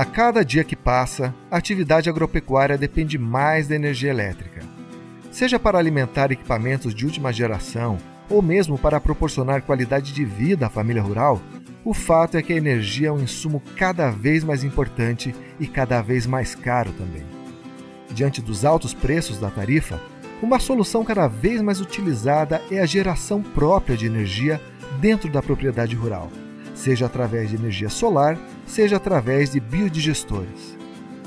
A cada dia que passa, a atividade agropecuária depende mais da energia elétrica. Seja para alimentar equipamentos de última geração ou mesmo para proporcionar qualidade de vida à família rural, o fato é que a energia é um insumo cada vez mais importante e cada vez mais caro também. Diante dos altos preços da tarifa, uma solução cada vez mais utilizada é a geração própria de energia dentro da propriedade rural, seja através de energia solar, seja através de biodigestores.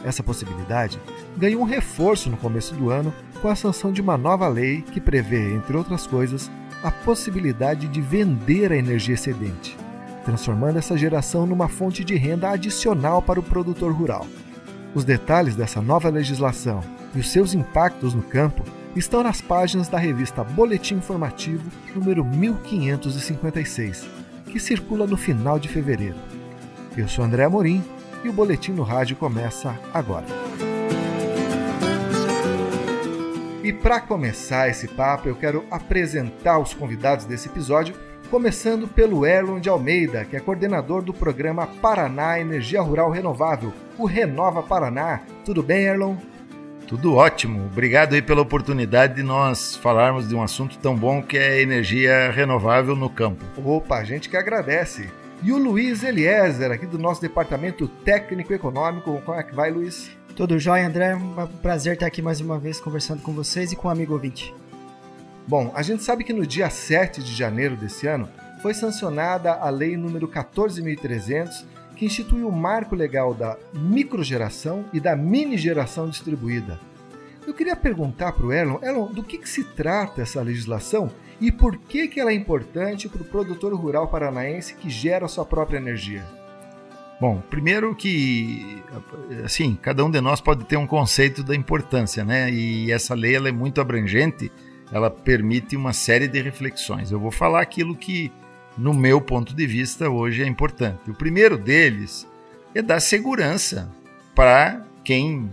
Essa possibilidade ganhou um reforço no começo do ano com a sanção de uma nova lei que prevê, entre outras coisas, a possibilidade de vender a energia excedente, transformando essa geração numa fonte de renda adicional para o produtor rural. Os detalhes dessa nova legislação e os seus impactos no campo estão nas páginas da revista Boletim Informativo número 1556, que circula no final de fevereiro. Eu sou André Amorim e o Boletim no Rádio começa agora. E para começar esse papo, eu quero apresentar os convidados desse episódio, começando pelo Erlon de Almeida, que é coordenador do programa Paraná Energia Rural Renovável, o Renova Paraná. Tudo bem, Erlon? Tudo ótimo. Obrigado aí pela oportunidade de nós falarmos de um assunto tão bom que é energia renovável no campo. Opa, a gente que agradece. E o Luiz Eliezer, aqui do nosso departamento técnico econômico. Como é que vai, Luiz? Tudo jóia, André. Um prazer estar aqui mais uma vez conversando com vocês e com o amigo ouvinte. Bom, a gente sabe que no dia 7 de janeiro desse ano foi sancionada a Lei número 14.300, que institui o marco legal da microgeração e da mini geração distribuída. Eu queria perguntar para o Erlon, Erlon, do que, que, se trata essa legislação e por que, que ela é importante para o produtor rural paranaense que gera sua própria energia? Bom, primeiro que, assim, cada um de nós pode ter um conceito da importância, né? E essa lei ela é muito abrangente, ela permite uma série de reflexões. Eu vou falar aquilo que no meu ponto de vista, hoje é importante. O primeiro deles é dar segurança para quem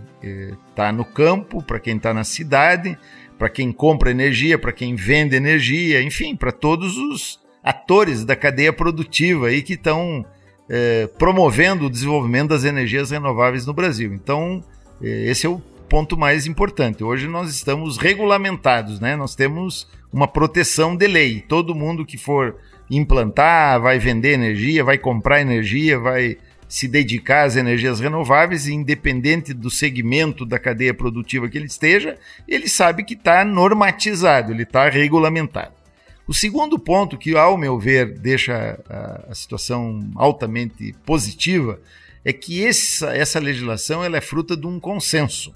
está eh, no campo, para quem está na cidade, para quem compra energia, para quem vende energia, enfim, para todos os atores da cadeia produtiva aí que estão eh, promovendo o desenvolvimento das energias renováveis no Brasil. Então, eh, esse é o ponto mais importante. Hoje nós estamos regulamentados, né? Nós temos uma proteção de lei. Todo mundo que for implantar, vai vender energia, vai comprar energia, vai se dedicar às energias renováveis, independente do segmento da cadeia produtiva que ele esteja, ele sabe que está normatizado, ele está regulamentado. O segundo ponto, que ao meu ver deixa a, situação altamente positiva, é que essa, essa legislação ela é fruta de um consenso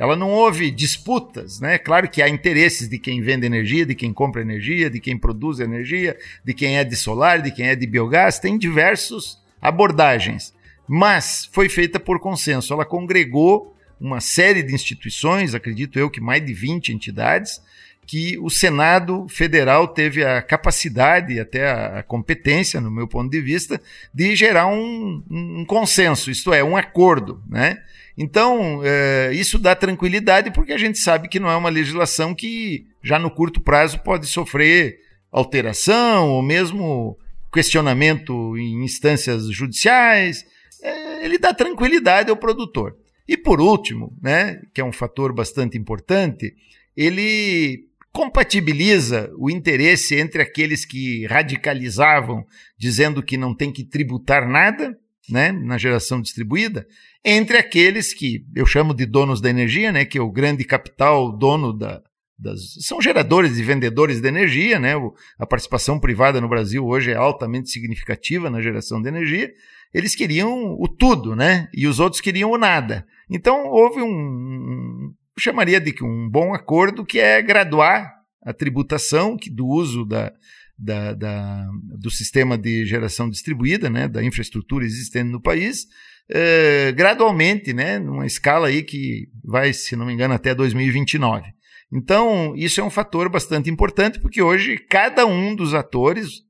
ela não houve disputas, né? Claro que há interesses de quem vende energia, de quem compra energia, de quem produz energia, de quem é de solar, de quem é de biogás, tem diversas abordagens, mas foi feita por consenso. Ela congregou uma série de instituições, acredito eu que mais de 20 entidades, que o Senado Federal teve a capacidade e até a competência, no meu ponto de vista, de gerar um, um consenso, isto é, um acordo, né? Então, é, isso dá tranquilidade porque a gente sabe que não é uma legislação que já no curto prazo pode sofrer alteração ou mesmo questionamento em instâncias judiciais. É, ele dá tranquilidade ao produtor. E por último, né, que é um fator bastante importante, ele compatibiliza o interesse entre aqueles que radicalizavam, dizendo que não tem que tributar nada, né, na geração distribuída, entre aqueles que eu chamo de donos da energia, né, que é o grande capital dono da, das, são geradores e vendedores de energia, né? O, a participação privada no Brasil hoje é altamente significativa na geração de energia. Eles queriam o tudo, né? E os outros queriam o nada. Então houve um, um chamaria de um bom acordo que é graduar a tributação do uso da, da, da, do sistema de geração distribuída, né, da infraestrutura existente no país, eh, gradualmente, né, numa escala aí que vai, se não me engano, até 2029. Então, isso é um fator bastante importante, porque hoje cada um dos atores,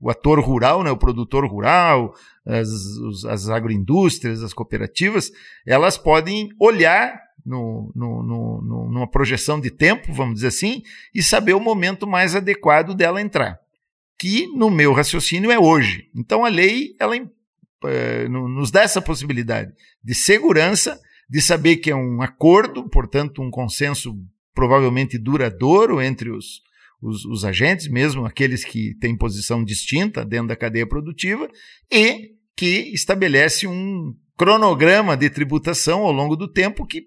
o ator rural, né, o produtor rural, as, as agroindústrias, as cooperativas, elas podem olhar no, no, no, numa projeção de tempo, vamos dizer assim, e saber o momento mais adequado dela entrar. Que, no meu raciocínio, é hoje. Então, a lei ela uh, nos dá essa possibilidade de segurança, de saber que é um acordo, portanto, um consenso provavelmente duradouro entre os, os, os, agentes, mesmo aqueles que têm posição distinta dentro da cadeia produtiva, e que estabelece um cronograma de tributação ao longo do tempo que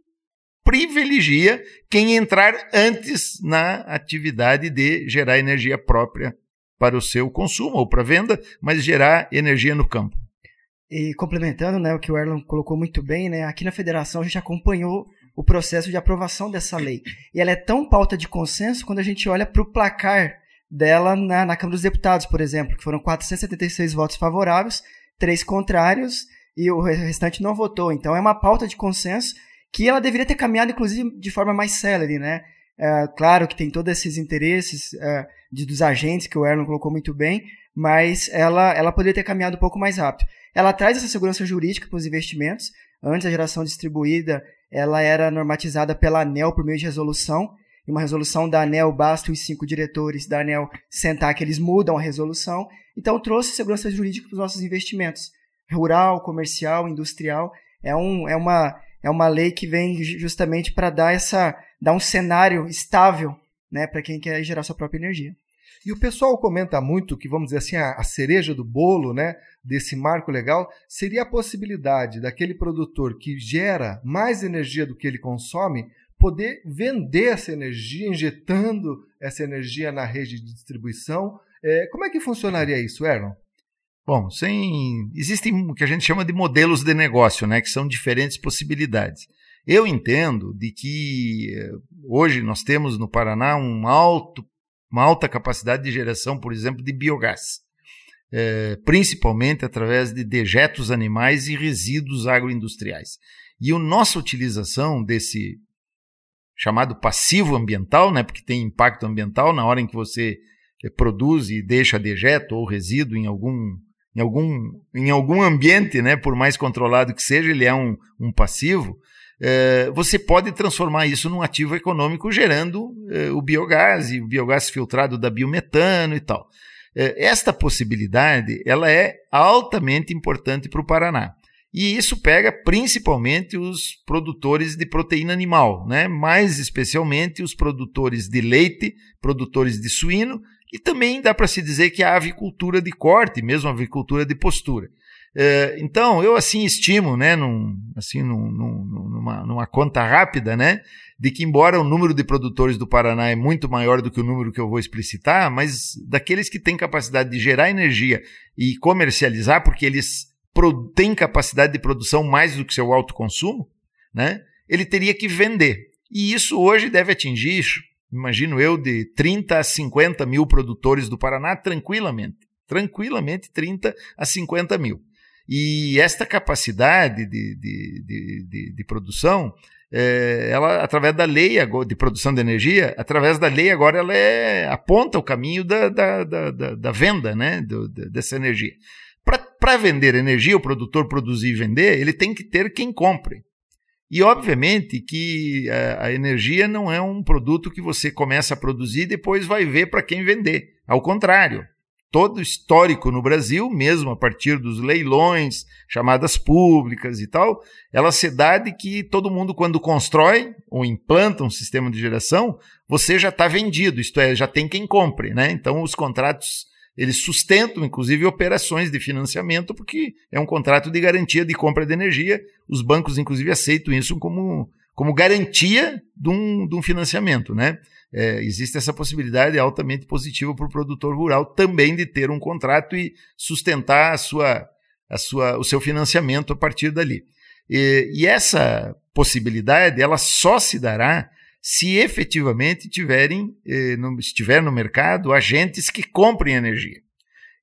privilegia quem entrar antes na atividade de gerar energia própria para o seu consumo ou para venda, mas gerar energia no campo. E complementando né, o que o Erlon colocou muito bem, né, aqui na federação a gente acompanhou o processo de aprovação dessa lei. E ela é tão pauta de consenso quando a gente olha para o placar dela na, na Câmara dos Deputados, por exemplo, que foram 476 votos favoráveis, três contrários e o restante não votou. Então é uma pauta de consenso que ela deveria ter caminhado, inclusive, de forma mais célere, né? É, claro que tem todos esses interesses é, de, dos agentes, que o Erlon colocou muito bem, mas ela, ela poderia ter caminhado um pouco mais rápido. Ela traz essa segurança jurídica para os investimentos. Antes, a geração distribuída ela era normatizada pela ANEL por meio de resolução. E uma resolução da ANEL, basta os cinco diretores da ANEL sentar que eles mudam a resolução. Então, trouxe segurança jurídica para os nossos investimentos. Rural, comercial, industrial. É, um, é uma é uma lei que vem justamente para dar essa dar um cenário estável né, para quem quer gerar sua própria energia. E o pessoal comenta muito que, vamos dizer assim, a, a, cereja do bolo né, desse marco legal seria a possibilidade daquele produtor que gera mais energia do que ele consome poder vender essa energia, injetando essa energia na rede de distribuição. É, como é que funcionaria isso, Erlon? Bom, sem existem o que a gente chama de modelos de negócio, né, que são diferentes possibilidades. Eu entendo de que eh, hoje nós temos no Paraná um alto, uma alta capacidade de geração, por exemplo, de biogás, é, principalmente através de dejetos animais e resíduos agroindustriais. E a nossa utilização desse chamado passivo ambiental, né, porque tem impacto ambiental na hora em que você eh, produz e deixa dejeto ou resíduo em algum em algum, em algum ambiente, né, por mais controlado que seja, ele é um, um passivo, é, você pode transformar isso num ativo econômico gerando é, o biogás e o biogás filtrado da biometano e tal. É, esta possibilidade ela é altamente importante para o Paraná. E isso pega principalmente os produtores de proteína animal, né? mais especialmente os produtores de leite, produtores de suíno e também dá para se dizer que a avicultura de corte, mesmo a avicultura de postura. É, então, eu assim estimo, né, num, assim, num, num, numa, numa conta rápida, né, de que embora o número de produtores do Paraná é muito maior do que o número que eu vou explicitar, mas daqueles que têm capacidade de gerar energia e comercializar, porque eles têm capacidade de produção mais do que seu alto consumo, né, ele teria que vender. E isso hoje deve atingir imagino eu, de 30 a 50 mil produtores do Paraná, tranquilamente. Tranquilamente 30 a 50 mil. E esta capacidade de, de, de, de, de produção, é, ela, através da lei de produção de energia, através da lei agora ela é, aponta o caminho da, da, da, da, da venda né, do, dessa energia. Para vender energia, o produtor produzir e vender, ele tem que ter quem compre. E, obviamente, que a, é, a, energia não é um produto que você começa a produzir e depois vai ver para quem vender. Ao contrário, todo histórico no Brasil, mesmo a partir dos leilões, chamadas públicas e tal, ela se dá de que todo mundo, quando constrói ou implanta um sistema de geração, você já está vendido, isto é, já tem quem compre. Né? Então, os contratos eles sustentam, inclusive, operações de financiamento, porque é um contrato de garantia de compra de energia. Os bancos, inclusive, aceitam isso como, como garantia de um, de um financiamento. Né? É, existe essa possibilidade altamente positiva para o produtor rural também de ter um contrato e sustentar a sua, a sua, o seu financiamento a partir dali. E, e essa possibilidade ela só se dará se efetivamente tiverem, eh, no, estiver no mercado agentes que comprem energia.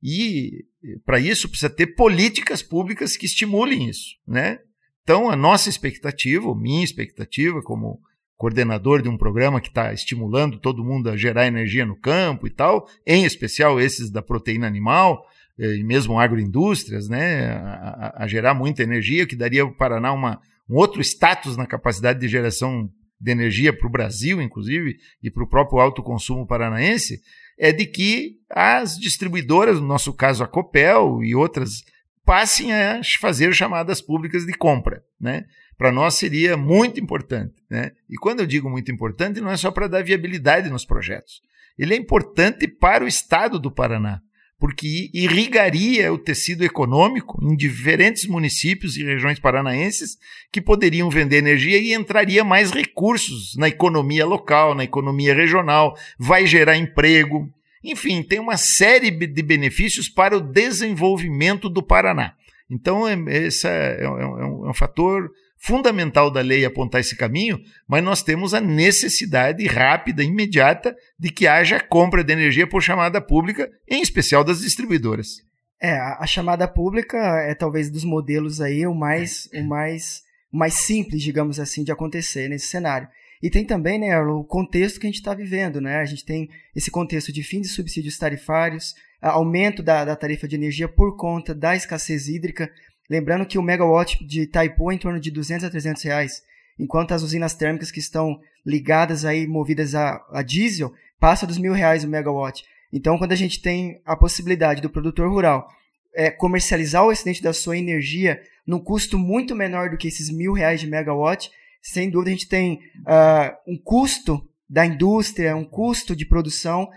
E para isso precisa ter políticas públicas que estimulem isso, né? Então a nossa expectativa, minha expectativa como coordenador de um programa que está estimulando todo mundo a gerar energia no campo e tal, em especial esses da proteína animal eh, e mesmo agroindústrias, né, a, a, a gerar muita energia que daria para o Paraná uma, um outro status na capacidade de geração de energia para o Brasil, inclusive, e para o próprio alto consumo paranaense, é de que as distribuidoras, no nosso caso a Copel e outras passem a fazer chamadas públicas de compra. Né? Para nós seria muito importante. Né? E quando eu digo muito importante, não é só para dar viabilidade nos projetos. Ele é importante para o estado do Paraná porque irrigaria o tecido econômico em diferentes municípios e regiões paranaenses que poderiam vender energia e entraria mais recursos na economia local, na economia regional, vai gerar emprego. Enfim, tem uma série de benefícios para o desenvolvimento do Paraná. Então, é, esse é, é, um, é um fator fundamental da lei apontar esse caminho, mas nós temos a necessidade rápida, imediata, de que haja compra de energia por chamada pública, em especial das distribuidoras. É, a, chamada pública é talvez dos modelos aí o mais, o mais, o mais simples, digamos assim, de acontecer nesse cenário. E tem também, né, o contexto que a gente está vivendo, né? A gente tem esse contexto de fim de subsídios tarifários, aumento da, da tarifa de energia por conta da escassez hídrica, Lembrando que o megawatt de Itaipu é em torno de 200 a 300 reais, enquanto as usinas térmicas que estão ligadas aí, movidas a, a diesel, passa dos mil reais o megawatt. Então, quando a gente tem a possibilidade do produtor rural é, comercializar o excedente da sua energia num custo muito menor do que esses mil reais de megawatt, sem dúvida a gente tem uh, um custo da indústria, um custo de produção,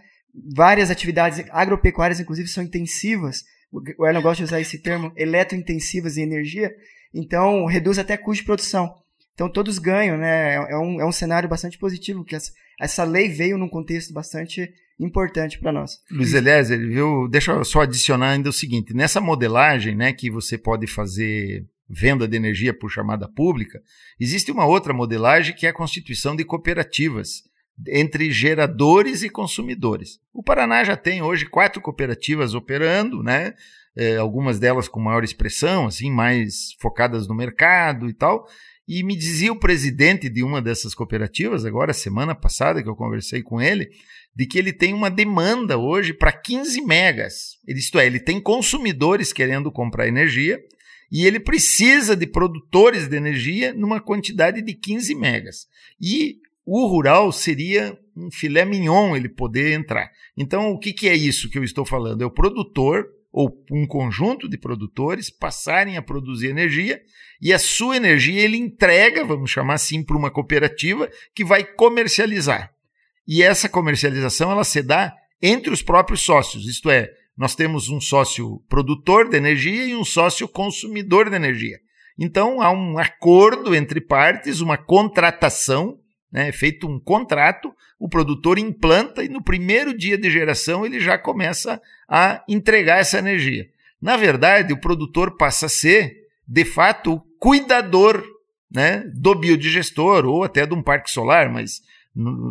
várias atividades agropecuárias, inclusive, são intensivas o Erlon gosta de usar esse termo, eletrointensivas em energia, então reduz até custo de produção. Então todos ganham, né? É um, é um cenário bastante positivo, que essa, essa lei veio num contexto bastante importante para nós. Luiz Eliezer, viu? deixa eu só adicionar ainda o seguinte: nessa modelagem né, que você pode fazer venda de energia por chamada pública, existe uma outra modelagem que é a constituição de cooperativas entre geradores e consumidores. O Paraná já tem hoje quatro cooperativas operando, né? É, algumas delas com maior expressão, assim, mais focadas no mercado e tal. E me dizia o presidente de uma dessas cooperativas, agora semana passada que eu conversei com ele, de que ele tem uma demanda hoje para 15 megas. Isto é, ele tem consumidores querendo comprar energia e ele precisa de produtores de energia numa quantidade de 15 megas. E o rural seria um filé mignon ele poder entrar. Então, o que, que é isso que eu estou falando? É o produtor ou um conjunto de produtores passarem a produzir energia e a sua energia ele entrega, vamos chamar assim, para uma cooperativa que vai comercializar. E essa comercialização ela se dá entre os próprios sócios, isto é, nós temos um sócio produtor de energia e um sócio consumidor de energia. Então há um acordo entre partes, uma contratação né, é feito um contrato, o produtor implanta e no primeiro dia de geração ele já começa a entregar essa energia. Na verdade, o produtor passa a ser, de fato, o cuidador né, do biodigestor ou até de um parque solar, mas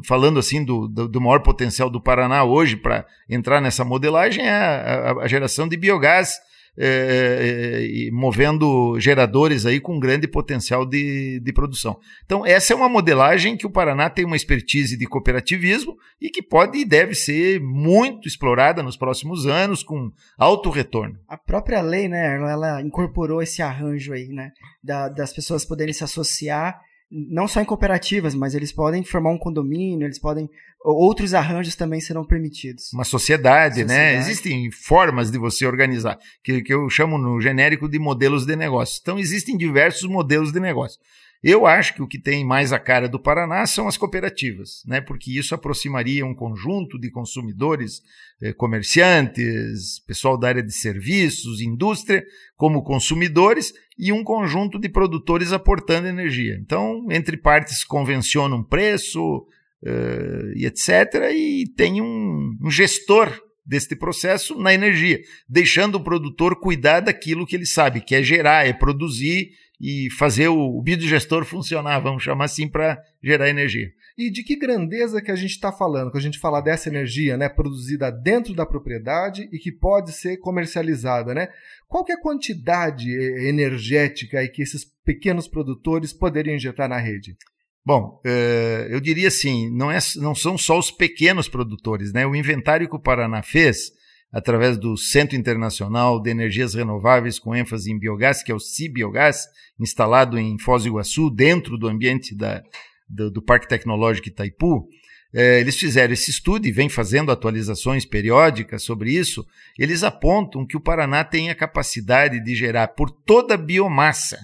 falando assim do, do, do maior potencial do Paraná hoje para entrar nessa modelagem é a, a, a geração de biogás é, é movendo geradores aí com grande potencial de, de produção. Então, essa é uma modelagem que o Paraná tem uma expertise de cooperativismo e que pode e deve ser muito explorada nos próximos anos com alto retorno. A própria lei, né, ela incorporou esse arranjo aí, né, da, das pessoas poderem se associar não só em cooperativas, mas eles podem formar um condomínio, eles podem. Outros arranjos também serão permitidos. Uma sociedade, né? sociedade. né? Existem formas de você organizar, que, que eu chamo no genérico de modelos de negócio. Então, existem diversos modelos de negócio. Eu acho que o que tem mais a cara do Paraná são as cooperativas, né? porque isso aproximaria um conjunto de consumidores, eh, comerciantes, pessoal da área de serviços, indústria, como consumidores, e um conjunto de produtores aportando energia. Então, entre partes convenciona um preço eh, e etc., e tem um, um gestor deste processo na energia, deixando o produtor cuidar daquilo que ele sabe, que é gerar, é produzir e fazer o, biodigestor funcionar, vamos chamar assim, para gerar energia. E de que grandeza que a gente está falando, quando a gente fala dessa energia né, produzida dentro da propriedade e que pode ser comercializada, né? Qual que é a quantidade eh, energética aí que esses pequenos produtores poderiam injetar na rede? Bom, eh, eu diria assim, não, é, não são só os pequenos produtores, né? O inventário que o Paraná fez através do Centro Internacional de Energias Renováveis com ênfase em biogás, que é o CIBiogás, instalado em Foz do Iguaçu, dentro do ambiente da, do, do Parque Tecnológico Itaipu, é, eles fizeram esse estudo e vem fazendo atualizações periódicas sobre isso. Eles apontam que o Paraná tem a capacidade de gerar por toda a biomassa,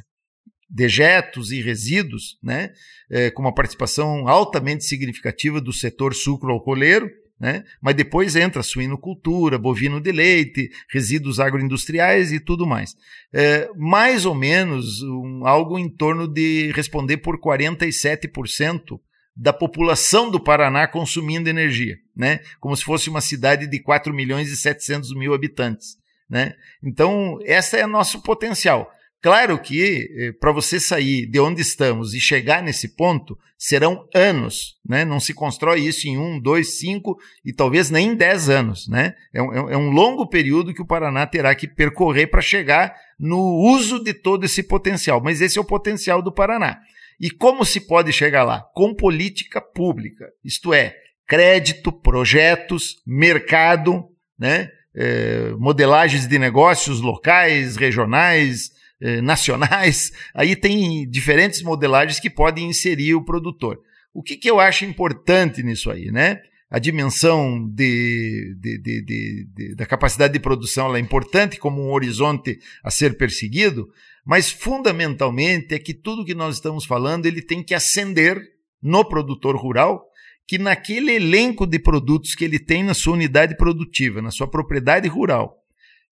dejetos e resíduos, né, é, com uma participação altamente significativa do setor sucro-alcooleiro, né? Mas depois entra suinocultura, bovino de leite, resíduos agroindustriais e tudo mais. É, mais ou menos um, algo em torno de responder por 47% da população do Paraná consumindo energia, né? Como se fosse uma cidade de 4 milhões e 700 mil habitantes, né? Então, esse é nosso potencial. Claro que eh, para você sair de onde estamos e chegar nesse ponto, serão anos, né? Não se constrói isso em um, dois, cinco e talvez nem dez anos, né? É um, é um longo período que o Paraná terá que percorrer para chegar no uso de todo esse potencial. Mas esse é o potencial do Paraná. E como se pode chegar lá? Com política pública, isto é, crédito, projetos, mercado, né? É, modelagens de negócios locais, regionais, eh, nacionais, aí tem diferentes modelagens que podem inserir o produtor. O que, que eu acho importante nisso aí, né? A dimensão de, de, de, da capacidade de produção é importante como um horizonte a ser perseguido, mas fundamentalmente é que tudo que nós estamos falando ele tem que ascender no produtor rural, que naquele elenco de produtos que ele tem na sua unidade produtiva, na sua propriedade rural,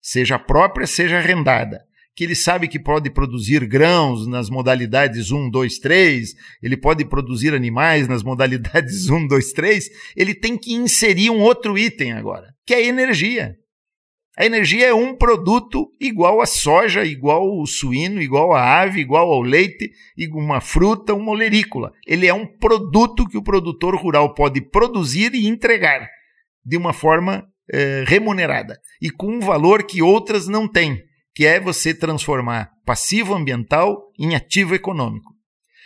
seja própria, seja arrendada, que ele sabe que pode produzir grãos nas modalidades 1, 2, 3, ele pode produzir animais nas modalidades 1, 2, 3, ele tem que inserir um outro item agora, que é energia. A energia é um produto igual a soja, igual ao suíno, igual à ave, igual ao leite, uma fruta, uma olerícola. Ele é um produto que o produtor rural pode produzir e entregar de uma forma eh, remunerada e com um valor que outras não têm que é você transformar passivo ambiental em ativo econômico.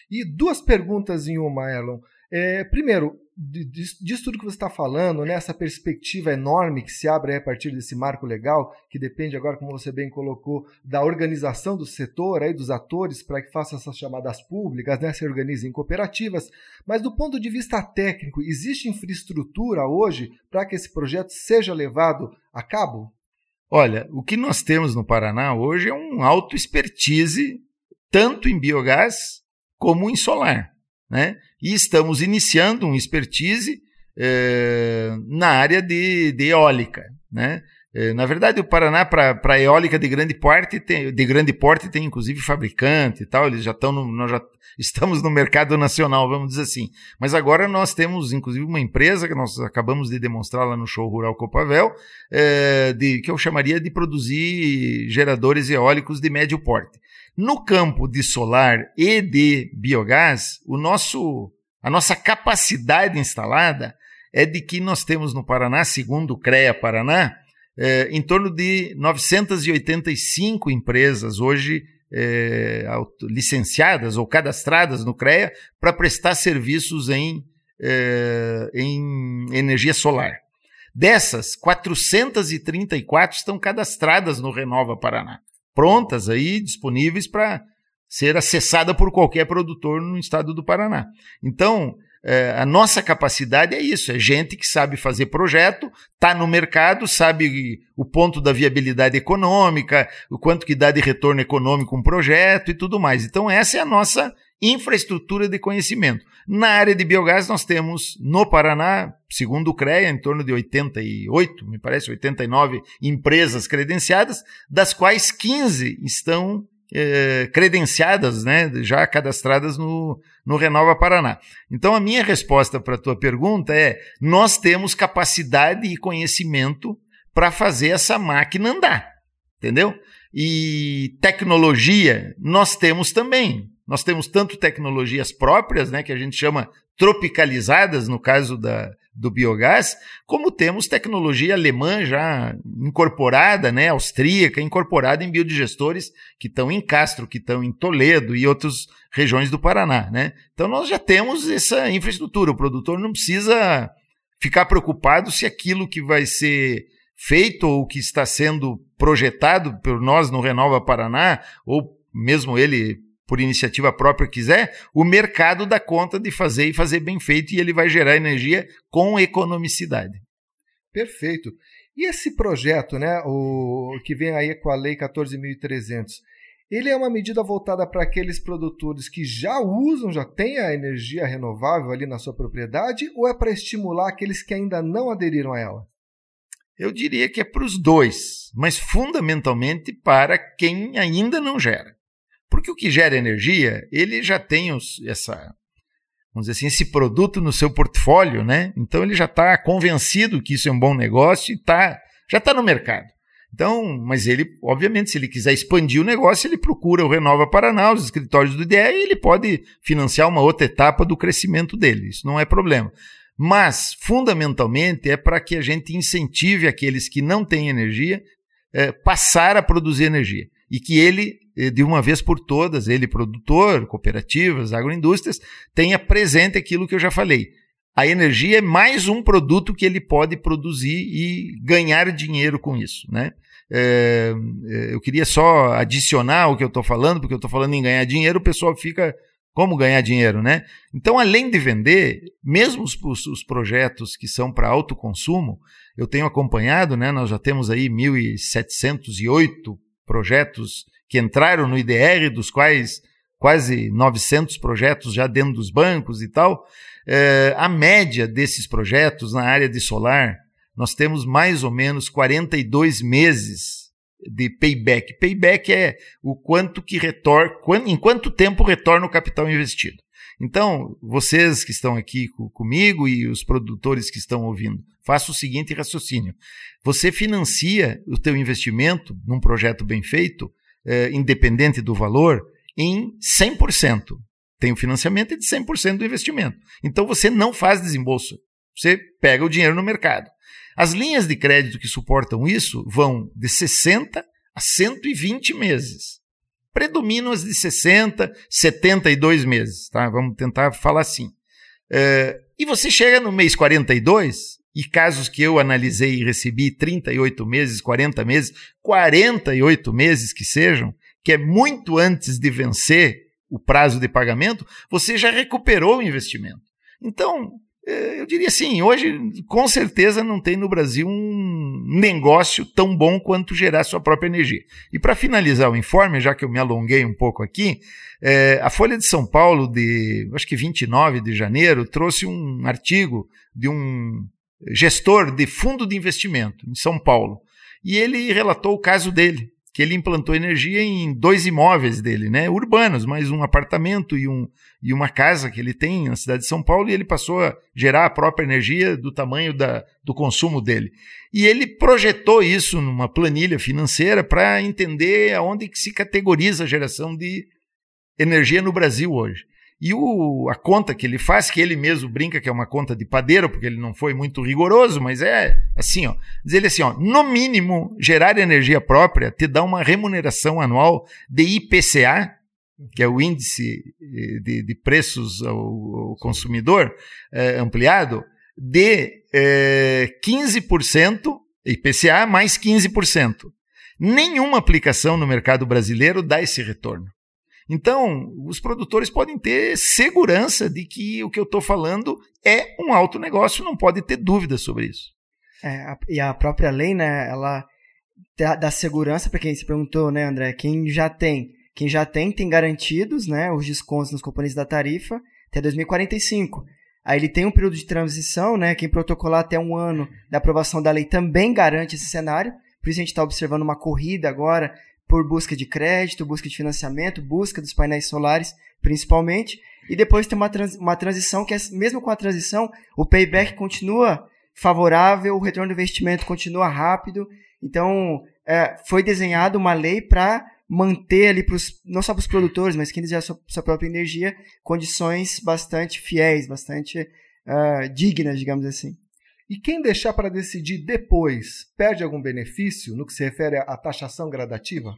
E duas perguntas em uma, Elon. É, primeiro, disso tudo que você está falando, né, perspectiva enorme que se abre a partir desse marco legal, que depende agora, como você bem colocou, da organização do setor, aí, dos atores, para que façam essas chamadas públicas, né, se organizem em cooperativas. Mas do ponto de vista técnico, existe infraestrutura hoje para que esse projeto seja levado a cabo? Olha, o que nós temos no Paraná hoje é um alto expertise, tanto em biogás como em solar. Né? E estamos iniciando um expertise eh, na área de, de eólica. Né? Eh, na verdade, o Paraná, para eólica de grande porte, tem, de grande porte, tem inclusive fabricante e tal. Eles já estão nós já estamos no mercado nacional, vamos dizer assim. Mas agora nós temos, inclusive, uma empresa que nós acabamos de demonstrar lá no show Rural Copavel, é, de, que eu chamaria de produzir geradores eólicos de médio porte. No campo de solar e de biogás, o nosso, a nossa capacidade instalada é de que nós temos no Paraná, segundo o CREA Paraná, é, em torno de 985 empresas hoje é, licenciadas ou cadastradas no CREA para prestar serviços em, é, em energia solar. Dessas, 434 estão cadastradas no Renova Paraná, prontas aí, disponíveis para ser acessada por qualquer produtor no estado do Paraná. Então, é, a nossa capacidade é isso: é gente que sabe fazer projeto, está no mercado, sabe o ponto da viabilidade econômica, o quanto que dá de retorno econômico um projeto e tudo mais. Então, essa é a nossa infraestrutura de conhecimento. Na área de biogás, nós temos no Paraná, segundo o CREA, em torno de 88, me parece 89 empresas credenciadas, das quais 15 estão eh, credenciadas, né, já cadastradas no, no Renova Paraná. Então, a minha resposta para a tua pergunta é: nós temos capacidade e conhecimento para fazer essa máquina andar, entendeu? E tecnologia nós temos também. Nós temos tanto tecnologias próprias, né, que a gente chama tropicalizadas, no caso da, do biogás, como temos tecnologia alemã já incorporada, né, austríaca, incorporada em biodigestores que estão em Castro, que estão em Toledo e outras regiões do Paraná. Né? Então nós já temos essa infraestrutura. O produtor não precisa ficar preocupado se aquilo que vai ser feito ou que está sendo projetado por nós no Renova Paraná, ou mesmo ele por iniciativa própria quiser, o mercado dá conta de fazer e fazer bem feito e ele vai gerar energia com economicidade. Perfeito. E esse projeto, né, o que vem aí com a Lei 14.300, ele é uma medida voltada para aqueles produtores que já usam, já têm a energia renovável ali na sua propriedade, ou é para estimular aqueles que ainda não aderiram a ela? Eu diria que é para os dois, mas fundamentalmente para quem ainda não gera. Porque o que gera energia, ele já tem os, essa, vamos dizer assim, esse produto no seu portfólio, né? Então ele já está convencido que isso é um bom negócio e tá, já está no mercado. Então, mas ele, obviamente, se ele quiser expandir o negócio, ele procura o Renova Paraná, os escritórios do IDE, e ele pode financiar uma outra etapa do crescimento dele. Isso não é problema. Mas, fundamentalmente, é para que a gente incentive aqueles que não têm energia é, passar a produzir energia. E que ele de uma vez por todas, ele, produtor, cooperativas, agroindústrias, tenha presente aquilo que eu já falei. A energia é mais um produto que ele pode produzir e ganhar dinheiro com isso. Né? É, eu queria só adicionar o que eu estou falando, porque eu estou falando em ganhar dinheiro, o pessoal fica. Como ganhar dinheiro, né? Então, além de vender, mesmo os, os, os projetos que são para autoconsumo, eu tenho acompanhado, né? Nós já temos aí 1.708 projetos que entraram no IDR, dos quais quase 900 projetos já dentro dos bancos e tal. É, a média desses projetos na área de solar, nós temos mais ou menos 42 meses de payback. Payback é o quanto que retorna, em quanto tempo retorna o capital investido. Então, vocês que estão aqui comigo e os produtores que estão ouvindo, faça o seguinte raciocínio. Você financia o teu investimento num projeto bem feito eh, independente do valor, em 100%. Tem o financiamento de 100% do investimento. Então você não faz desembolso. Você pega o dinheiro no mercado. As linhas de crédito que suportam isso vão de 60 a 120 meses. Predominam as de 60, 72 meses. Tá? Vamos tentar falar assim. Eh, e você chega no mês 42, e casos que eu analisei e recebi 38 meses, 40 meses, 48 meses que sejam, que é muito antes de vencer o prazo de pagamento, você já recuperou o investimento. Então, eh, eu diria assim, hoje com certeza não tem no Brasil um negócio tão bom quanto gerar sua própria energia. E para finalizar o informe, já que eu me alonguei um pouco aqui, é, a Folha de São Paulo, de acho que 29 de janeiro, trouxe um artigo de um gestor de fundo de investimento em São Paulo. E ele relatou o caso dele, que ele implantou energia em dois imóveis dele, né, urbanos, mais um apartamento e, um, e uma casa que ele tem na cidade de São Paulo, e ele passou a gerar a própria energia do tamanho da, do consumo dele. E ele projetou isso numa planilha financeira para entender aonde que se categoriza a geração de energia no Brasil hoje. E o, a conta que ele faz, que ele mesmo brinca que é uma conta de padeiro, porque ele não foi muito rigoroso, mas é assim, ó. Diz ele assim, ó, no mínimo, gerar energia própria te dá uma remuneração anual de IPCA, que é o índice eh, de, de preços ao, ao consumidor é, ampliado, de é, 15%, IPCA mais 15%. Nenhuma aplicação no mercado brasileiro dá esse retorno. Então, os produtores podem ter segurança de que o que eu estou falando é um alto negócio, não pode ter dúvida sobre isso. É, e a própria lei, né, ela dá, segurança para quem se perguntou, né, André, quem já tem, quem já tem tem garantidos, né, os descontos nos componentes da tarifa até 2045. Aí ele tem um período de transição, né, quem protocolar até um ano da aprovação da lei também garante esse cenário. Por isso a gente está observando uma corrida agora por busca de crédito, busca de financiamento, busca dos painéis solares, principalmente. E depois tem uma, trans, uma transição que, é, mesmo com a transição, o payback continua favorável, o retorno do investimento continua rápido. Então, é, foi desenhada uma lei para manter ali, pros, não só para os produtores, mas quem desejar sua, sua própria energia, condições bastante fiéis, bastante uh, dignas, digamos assim. E quem deixar para decidir depois perde algum benefício no que se refere à taxação gradativa?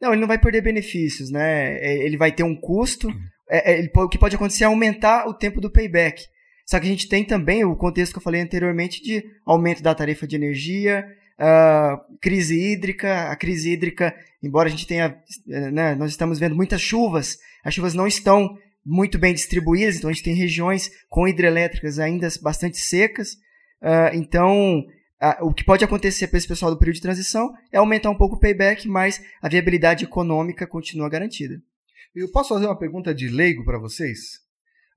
Não, ele não vai perder benefícios, né? É, ele vai ter um custo. É, é, ele, o que pode acontecer é aumentar o tempo do payback. Só que a gente tem também o contexto que eu falei anteriormente de aumento da tarifa de energia, uh, crise hídrica, a crise hídrica, embora a gente tenha, né, nós estamos vendo muitas chuvas, as chuvas não estão muito bem distribuídas, então a gente tem regiões com hidrelétricas ainda bastante secas, uh, então uh, o que pode acontecer para esse pessoal do período de transição é aumentar um pouco o payback, mas a viabilidade econômica continua garantida. Eu posso fazer uma pergunta de leigo para vocês?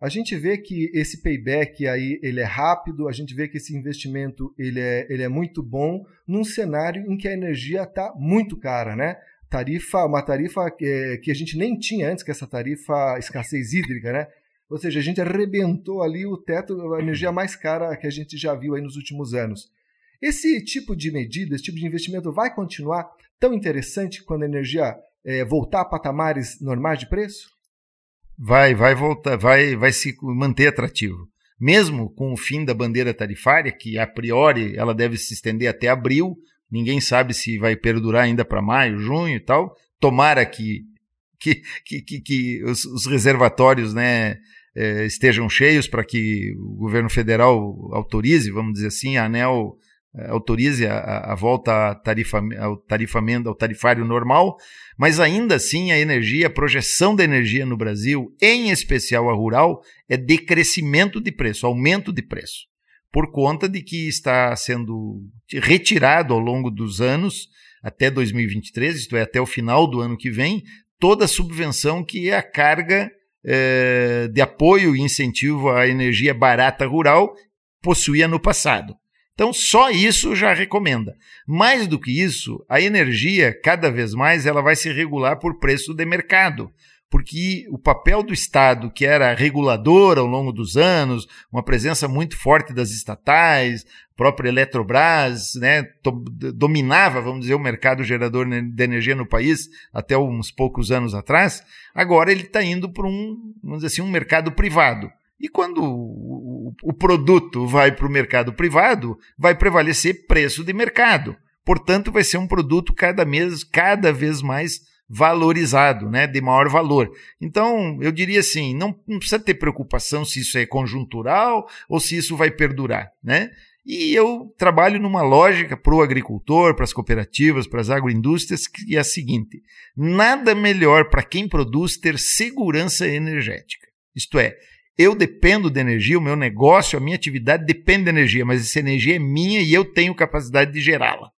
A gente vê que esse payback aí ele é rápido, a gente vê que esse investimento ele é, ele é muito bom num cenário em que a energia está muito cara, né? Tarifa, uma tarifa que, é, que a gente nem tinha antes, que é essa tarifa escassez hídrica, né? Ou seja, a gente arrebentou ali o teto, a energia mais cara que a gente já viu aí nos últimos anos. Esse tipo de medida, esse tipo de investimento vai continuar tão interessante quando a energia é, voltar a patamares normais de preço? vai, vai voltar, vai, vai se manter atrativo. Mesmo com o fim da bandeira tarifária, que a priori ela deve se estender até abril, ninguém sabe se vai perdurar ainda para maio, junho e tal. Tomara que, que, que, que, que os, os, reservatórios né, eh, estejam cheios para que o governo federal autorize, vamos dizer assim, a ANEL eh, autorize a, a volta tarifa, ao tarifamento, ao tarifário normal, mas ainda assim a energia, a projeção da energia no Brasil, em especial a rural, é decrescimento de preço, aumento de preço, por conta de que está sendo retirado ao longo dos anos, até 2023, isto é, até o final do ano que vem, toda a subvenção que é a carga eh, de apoio e incentivo à energia barata rural possuía no passado. Então, só isso já recomenda. Mais do que isso, a energia, cada vez mais, ela vai se regular por preço de mercado. Porque o papel do Estado, que era regulador ao longo dos anos, uma presença muito forte das estatais, própria Eletrobras, né, dominava, vamos dizer, o mercado gerador de energia no país até uns poucos anos atrás, agora ele está indo para um, vamos dizer assim, um mercado privado. E quando o, o produto vai para o mercado privado, vai prevalecer preço de mercado. Portanto, vai ser um produto cada, mês, cada vez mais valorizado, né, de maior valor. Então, eu diria assim, não, não, precisa ter preocupação se isso é conjuntural ou se isso vai perdurar, né? E eu trabalho numa lógica para o agricultor, para as cooperativas, para as agroindústrias, que é a seguinte: nada melhor para quem produz ter segurança energética. Isto é, eu dependo de energia, o meu negócio, a minha atividade depende de energia, mas essa energia é minha e eu tenho capacidade de gerá-la.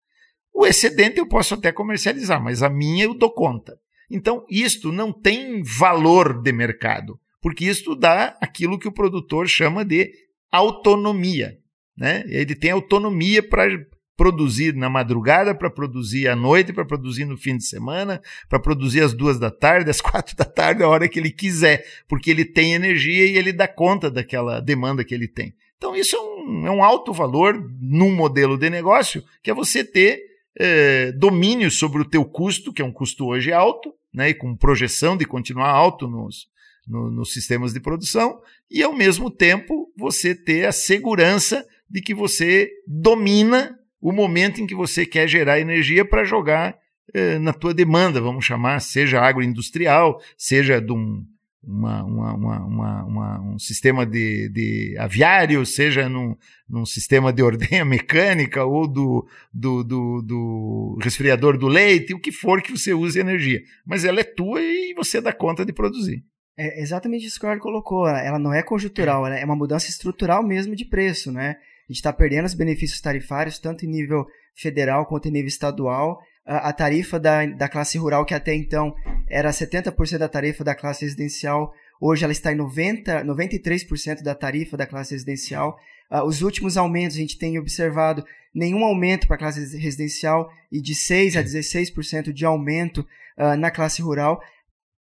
O excedente eu posso até comercializar, mas a minha eu dou conta. Então, isto não tem valor de mercado, porque isto dá aquilo que o produtor chama de autonomia. Né? Ele tem autonomia para produzir na madrugada, para produzir à noite, para produzir no fim de semana, para produzir às duas da tarde, às quatro da tarde, a hora que ele quiser, porque ele tem energia e ele dá conta daquela demanda que ele tem. Então, isso é um, é um alto valor num modelo de negócio, que é você ter é, domínio sobre o teu custo, que é um custo hoje alto, né, e com projeção de continuar alto nos, no, nos sistemas de produção, e ao mesmo tempo você ter a segurança de que você domina o momento em que você quer gerar energia para jogar eh, na tua demanda, vamos chamar, seja agroindustrial, seja de um, uma, uma, uma, um sistema de, de, aviário, seja num, num, sistema de ordenha mecânica ou do, do, do, do, resfriador do leite, o que for que você use energia. Mas ela é tua e você dá conta de produzir. É exatamente isso que o Arthur colocou. Ela não é conjuntural, ela é uma mudança estrutural mesmo de preço, né? A gente está perdendo os benefícios tarifários, tanto em nível federal quanto em nível estadual. A, tarifa da, da classe rural, que até então era 70% da tarifa da classe residencial, hoje ela está em 90, 93% da tarifa da classe residencial. Uh, os últimos aumentos, a gente tem observado nenhum aumento para a classe residencial e de 6% a 16% de aumento uh, na classe rural.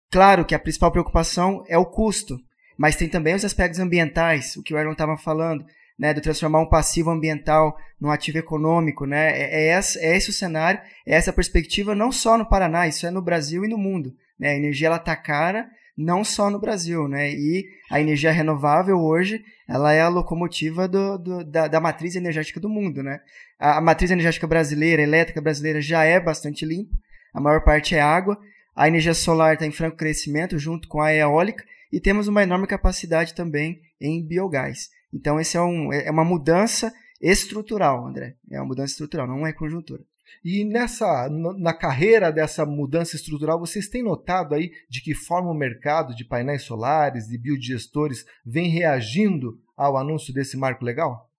Claro que a principal preocupação é o custo, mas tem também os aspectos ambientais, o que o Erlon estava falando né, de transformar um passivo ambiental num ativo econômico, né? É, é, esse, é esse o cenário, é essa perspectiva não só no Paraná, isso é no Brasil e no mundo. Né? A energia ela tá cara, não só no Brasil, né? E a energia renovável hoje, ela é a locomotiva do, do da, da, matriz energética do mundo, né? A, a, matriz energética brasileira, elétrica brasileira, já é bastante limpa, a maior parte é água. A energia solar está em franco crescimento junto com a eólica e temos uma enorme capacidade também em biogás. Então, esse é, um, é uma mudança estrutural, André. É uma mudança estrutural, não é conjuntura. E nessa na carreira dessa mudança estrutural, vocês têm notado aí de que forma o mercado de painéis solares, de biodigestores, vem reagindo ao anúncio desse marco legal?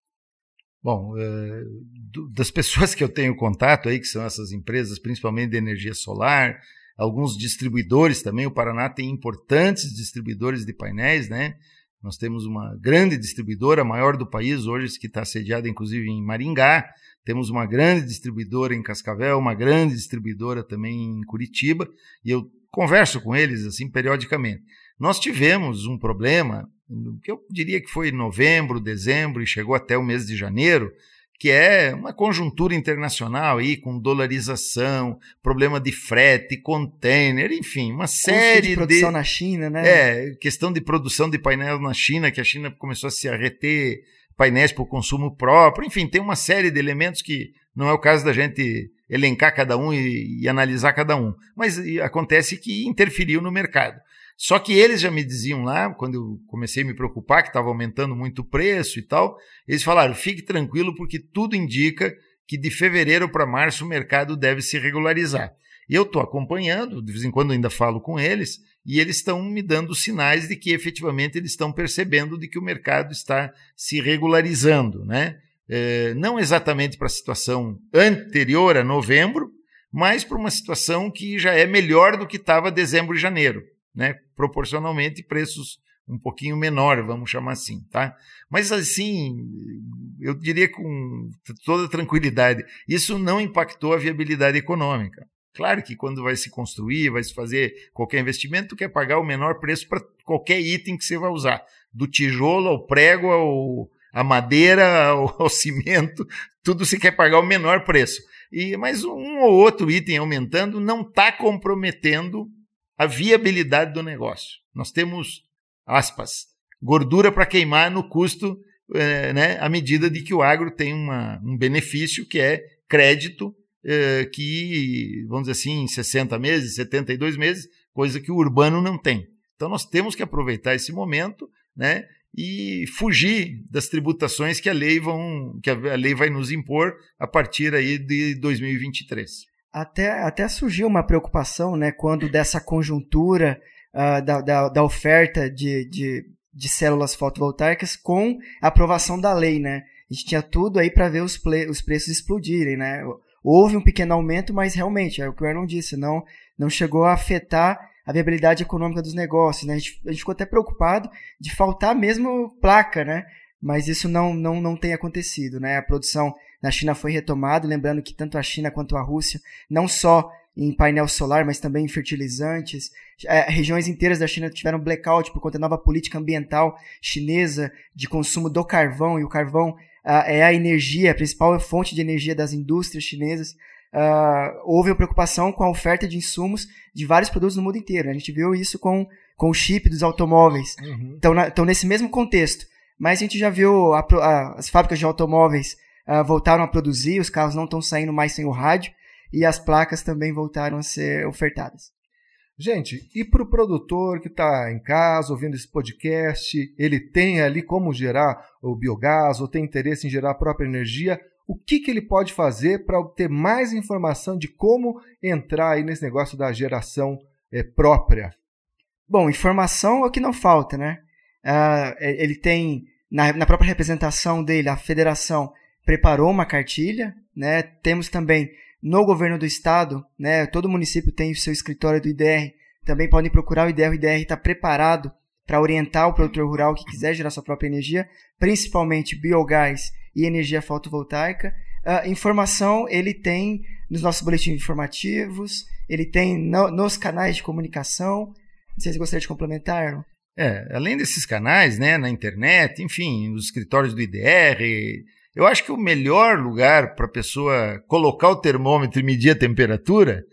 Bom, é, das pessoas que eu tenho contato aí, que são essas empresas, principalmente de energia solar, alguns distribuidores também. O Paraná tem importantes distribuidores de painéis, né? Nós temos uma grande distribuidora, a maior do país hoje, que está sediada inclusive em Maringá. Temos uma grande distribuidora em Cascavel, uma grande distribuidora também em Curitiba, e eu converso com eles assim periodicamente. Nós tivemos um problema, que eu diria que foi em novembro, dezembro e chegou até o mês de janeiro, que é uma conjuntura internacional aí, com dolarização, problema de frete, container, enfim, uma série de produção de, na China, né? É, questão de produção de painel na China, que a China começou a se arreter painéis para o consumo próprio, enfim, tem uma série de elementos que não é o caso da gente elencar cada um e, e analisar cada um, mas acontece que interferiu no mercado. Só que eles já me diziam lá, quando eu comecei a me preocupar, que estava aumentando muito o preço e tal, eles falaram: fique tranquilo, porque tudo indica que de fevereiro para março o mercado deve se regularizar. E eu estou acompanhando, de vez em quando ainda falo com eles, e eles estão me dando sinais de que efetivamente eles estão percebendo de que o mercado está se regularizando. Né? É, não exatamente para a situação anterior a novembro, mas para uma situação que já é melhor do que estava dezembro e janeiro né, proporcionalmente preços um pouquinho menor, vamos chamar assim, tá? Mas assim, eu diria com toda tranquilidade, isso não impactou a viabilidade econômica. Claro que quando vai se construir, vai se fazer qualquer investimento, tu quer pagar o menor preço para qualquer item que você vai usar, do tijolo ao prego ao a madeira ao, ao cimento, tudo se quer pagar o menor preço. E mas um ou outro item aumentando não está comprometendo a viabilidade do negócio. Nós temos, aspas, gordura para queimar no custo, é, né, à medida de que o agro tem uma, um benefício que é crédito, é, que, vamos dizer assim, em 60 meses, 72 meses, coisa que o urbano não tem. Então nós temos que aproveitar esse momento né, e fugir das tributações que a lei, vão, que a lei vai nos impor a partir aí de 2023 até, até surgiu uma preocupação, né, quando dessa conjuntura uh, da, da, da, oferta de, de, de, células fotovoltaicas com a aprovação da lei, né? A gente tinha tudo aí para ver os, play, os preços explodirem, né? Houve um pequeno aumento, mas realmente, é o que o Erlon disse, não, não chegou a afetar a viabilidade econômica dos negócios, né? A gente, a gente ficou até preocupado de faltar mesmo placa, né? Mas isso não, não, não tem acontecido, né? A produção na China foi retomado, lembrando que tanto a China quanto a Rússia, não só em painel solar, mas também em fertilizantes. É, regiões inteiras da China tiveram blackout por conta da nova política ambiental chinesa de consumo do carvão, e o carvão ah, é a energia, a principal fonte de energia das indústrias chinesas. Uh, houve uma preocupação com a oferta de insumos de vários produtos no mundo inteiro. A gente viu isso com, com o chip dos automóveis. Uhum. Então, na, então, nesse mesmo contexto. Mas a gente já viu a, a, as fábricas de automóveis uh, voltaram a produzir, os carros não estão saindo mais sem o rádio e as placas também voltaram a ser ofertadas. Gente, e para o produtor que está em casa ouvindo esse podcast, ele tem ali como gerar o biogás ou tem interesse em gerar a própria energia, o que, que ele pode fazer para obter mais informação de como entrar aí nesse negócio da geração é, própria? Bom, informação é o que não falta, né? Uh, ele tem, na, na própria representação dele, a federação preparou uma cartilha, né? Temos também no governo do estado, né? Todo município tem o seu escritório do IDR. Também podem procurar o IDR. O IDR está preparado para orientar o produtor rural que quiser gerar sua própria energia, principalmente biogás e energia fotovoltaica. Uh, informação ele tem nos nossos boletins informativos, ele tem no, nos canais de comunicação. Não sei se de complementar. É, além desses canais, né, na internet, enfim, nos escritórios do IDR, eu acho que o melhor lugar para a pessoa colocar o termômetro e medir a temperatura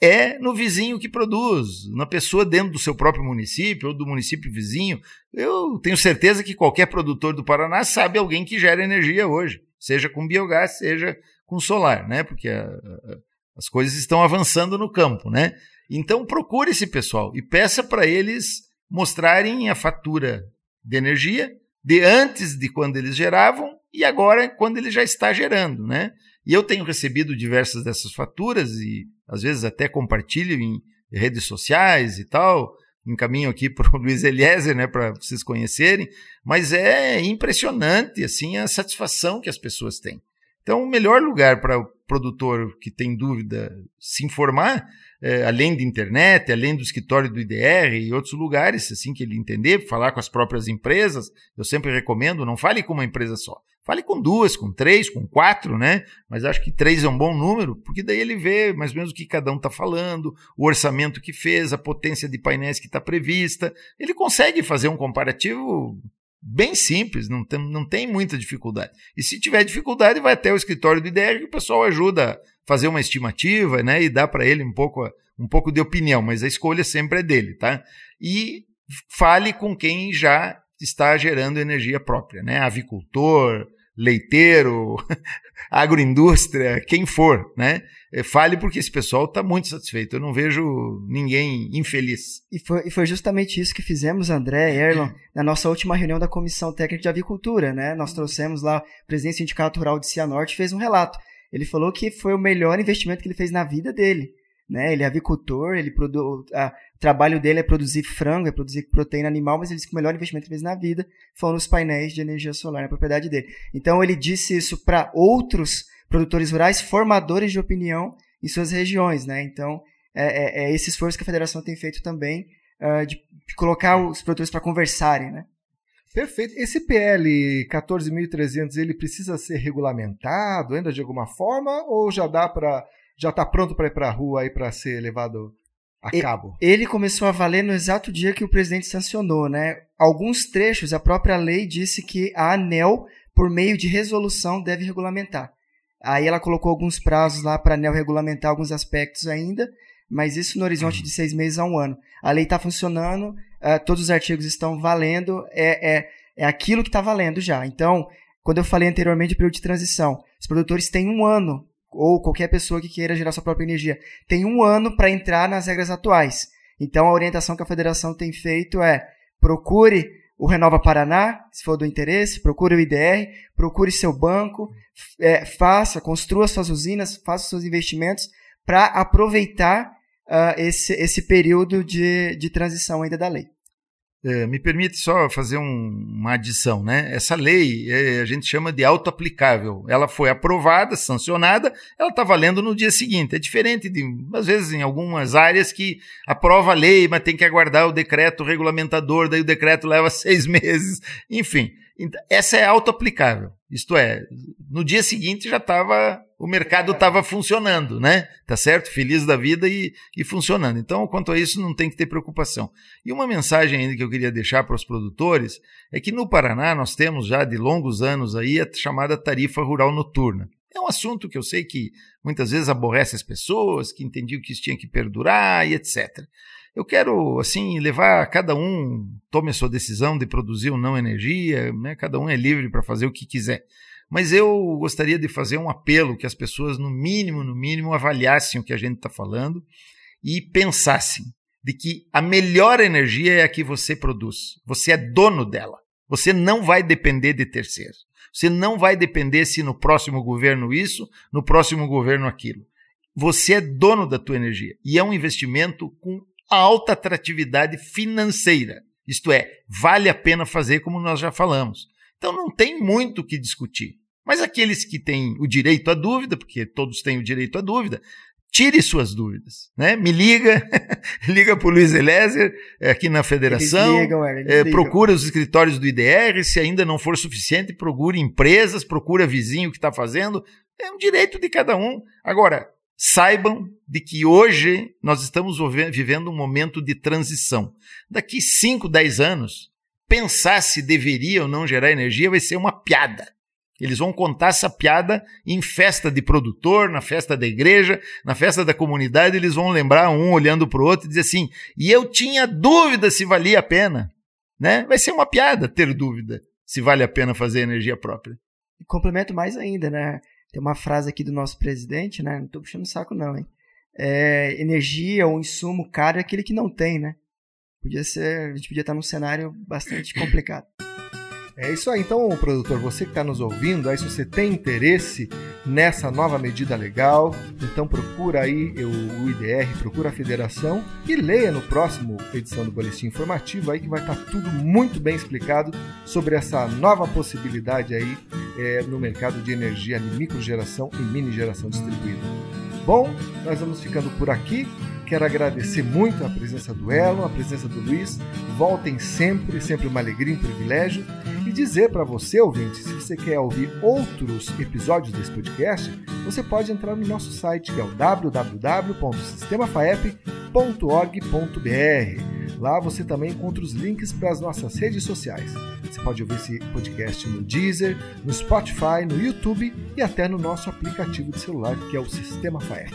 é no vizinho que produz, na pessoa dentro do seu próprio município ou do município vizinho. Eu tenho certeza que qualquer produtor do Paraná sabe alguém que gera energia hoje, seja com biogás, seja com solar, né? Porque a, a, as coisas estão avançando no campo, né? Então procure esse pessoal e peça para eles mostrarem a fatura de energia de antes de quando eles geravam e agora quando ele já está gerando, né? E eu tenho recebido diversas dessas faturas e às vezes até compartilho em redes sociais e tal, encaminho aqui para o Luiz Eliezer, né, para vocês conhecerem, mas é impressionante assim a satisfação que as pessoas têm. Então, o melhor lugar para o produtor que tem dúvida se informar, é, além de internet, além do escritório do IDR e outros lugares, assim que ele entender, falar com as próprias empresas, eu sempre recomendo, não fale com uma empresa só. Fale com duas, com três, com quatro, né? Mas acho que três é um bom número, porque daí ele vê mais ou menos o que cada um está falando, o orçamento que fez, a potência de painéis que está prevista. Ele consegue fazer um comparativo bem simples, não tem, não tem muita dificuldade. E se tiver dificuldade, vai até o escritório do IDR que o pessoal ajuda fazer uma estimativa, né? E dá para ele um pouco, um pouco de opinião, mas a escolha sempre é dele, tá? E fale com quem já está gerando energia própria, né? Avicultor, leiteiro, agroindústria, quem for, né? É, fale porque esse pessoal está muito satisfeito. Eu não vejo ninguém infeliz. E foi, e foi justamente isso que fizemos, André e Erlon, na nossa última reunião da Comissão Técnica de Avicultura, né? Nós trouxemos lá o presidente do Sindicato Rural de Cianorte fez um relato. Ele falou que foi o melhor investimento que ele fez na vida dele. Né? Ele é avicultor, ele produ... a... o trabalho dele é produzir frango, é produzir proteína animal, mas ele disse que o melhor investimento que fez na vida foram os painéis de energia solar na propriedade dele. Então ele disse isso para outros produtores rurais, formadores de opinião em suas regiões, né? Então, é, é, é esse esforço que a federação tem feito também uh, de, de, colocar os produtores para conversarem, né? Perfeito. Esse PL 14.300 ele precisa ser regulamentado ainda de alguma forma ou já dá para já está pronto para ir para a rua aí para ser levado a cabo? Ele começou a valer no exato dia que o presidente sancionou, né? Alguns trechos a própria lei disse que a ANEL por meio de resolução deve regulamentar. Aí ela colocou alguns prazos lá para a ANEL regulamentar alguns aspectos ainda, mas isso no horizonte uhum. de seis meses a um ano. A lei está funcionando, uh, todos os artigos estão valendo, é, é, é aquilo que está valendo já. Então, quando eu falei anteriormente de período de transição, os produtores têm um ano, ou qualquer pessoa que queira gerar sua própria energia, tem um ano para entrar nas regras atuais. Então, a orientação que a federação tem feito é procure o Renova Paraná, se for do interesse, procure o IDR, procure seu banco, é, faça, construa suas usinas, faça seus investimentos para aproveitar uh, esse, esse período de, de transição ainda da lei. É, me permite só fazer um, uma adição, né? Essa lei é, a gente chama de auto-aplicável. Ela foi aprovada, sancionada, ela está valendo no dia seguinte. É diferente de, às vezes, em algumas áreas que aprova a lei, mas tem que aguardar o decreto regulamentador, daí o decreto leva seis meses. Enfim, essa é auto-aplicável. Isto é, no dia seguinte já estava, o mercado estava funcionando, né? Tá certo? Feliz da vida e, e funcionando. Então, quanto a isso, não tem que ter preocupação. E uma mensagem ainda que eu queria deixar para os produtores é que no Paraná nós temos já de longos anos aí a chamada tarifa rural noturna. É um assunto que eu sei que muitas vezes aborrece as pessoas, que entendiam que isso tinha que perdurar e etc. Eu quero, assim, levar cada um, tome a sua decisão de produzir ou não energia, né? cada um é livre para fazer o que quiser. Mas eu gostaria de fazer um apelo que as pessoas, no mínimo, no mínimo, avaliassem o que a gente está falando e pensassem de que a melhor energia é a que você produz. Você é dono dela. Você não vai depender de terceiros. Você não vai depender se no próximo governo isso, no próximo governo aquilo. Você é dono da tua energia e é um investimento com alta atratividade financeira. Isto é, vale a pena fazer como nós já falamos. Então não tem muito o que discutir. Mas aqueles que têm o direito à dúvida, porque todos têm o direito à dúvida, tire suas dúvidas, né? Me liga, liga para o Luiz Eliezer é, aqui na federação, ligam, é, procura os escritórios do IDR, se ainda não for suficiente, procure empresas, procura vizinho que está fazendo, é um direito de cada um. Agora, saibam de que hoje nós estamos vivendo um momento de transição. Daqui 5, 10 anos, pensar se deveria ou não gerar energia vai ser uma piada. Eles vão contar essa piada em festa de produtor, na festa da igreja, na festa da comunidade, eles vão lembrar um olhando para o outro e dizer assim: e eu tinha dúvida se valia a pena. Né? Vai ser uma piada ter dúvida se vale a pena fazer energia própria. E complemento mais ainda, né? Tem uma frase aqui do nosso presidente, né? Não estou puxando o saco, não, hein? É, energia ou insumo caro é aquele que não tem, né? Podia ser, a gente podia estar num cenário bastante complicado. É isso aí, então, produtor, você que está nos ouvindo, aí se você tem interesse nessa nova medida legal, então procura aí o IDR, procura a federação e leia no próximo edição do Boletim Informativo aí que vai estar tá tudo muito bem explicado sobre essa nova possibilidade aí é, no mercado de energia microgeração e mini geração distribuída. Bom, nós vamos ficando por aqui. Quero agradecer muito a presença do Elon, a presença do Luiz. Voltem sempre, sempre uma alegria, um privilégio. E dizer para você, ouvinte, se você quer ouvir outros episódios desse podcast, você pode entrar no nosso site, que é o www.sistemafaep.org.br. Lá você também encontra os links para as nossas redes sociais. Você pode ouvir esse podcast no Deezer, no Spotify, no YouTube e até no nosso aplicativo de celular, que é o Sistema FAEP.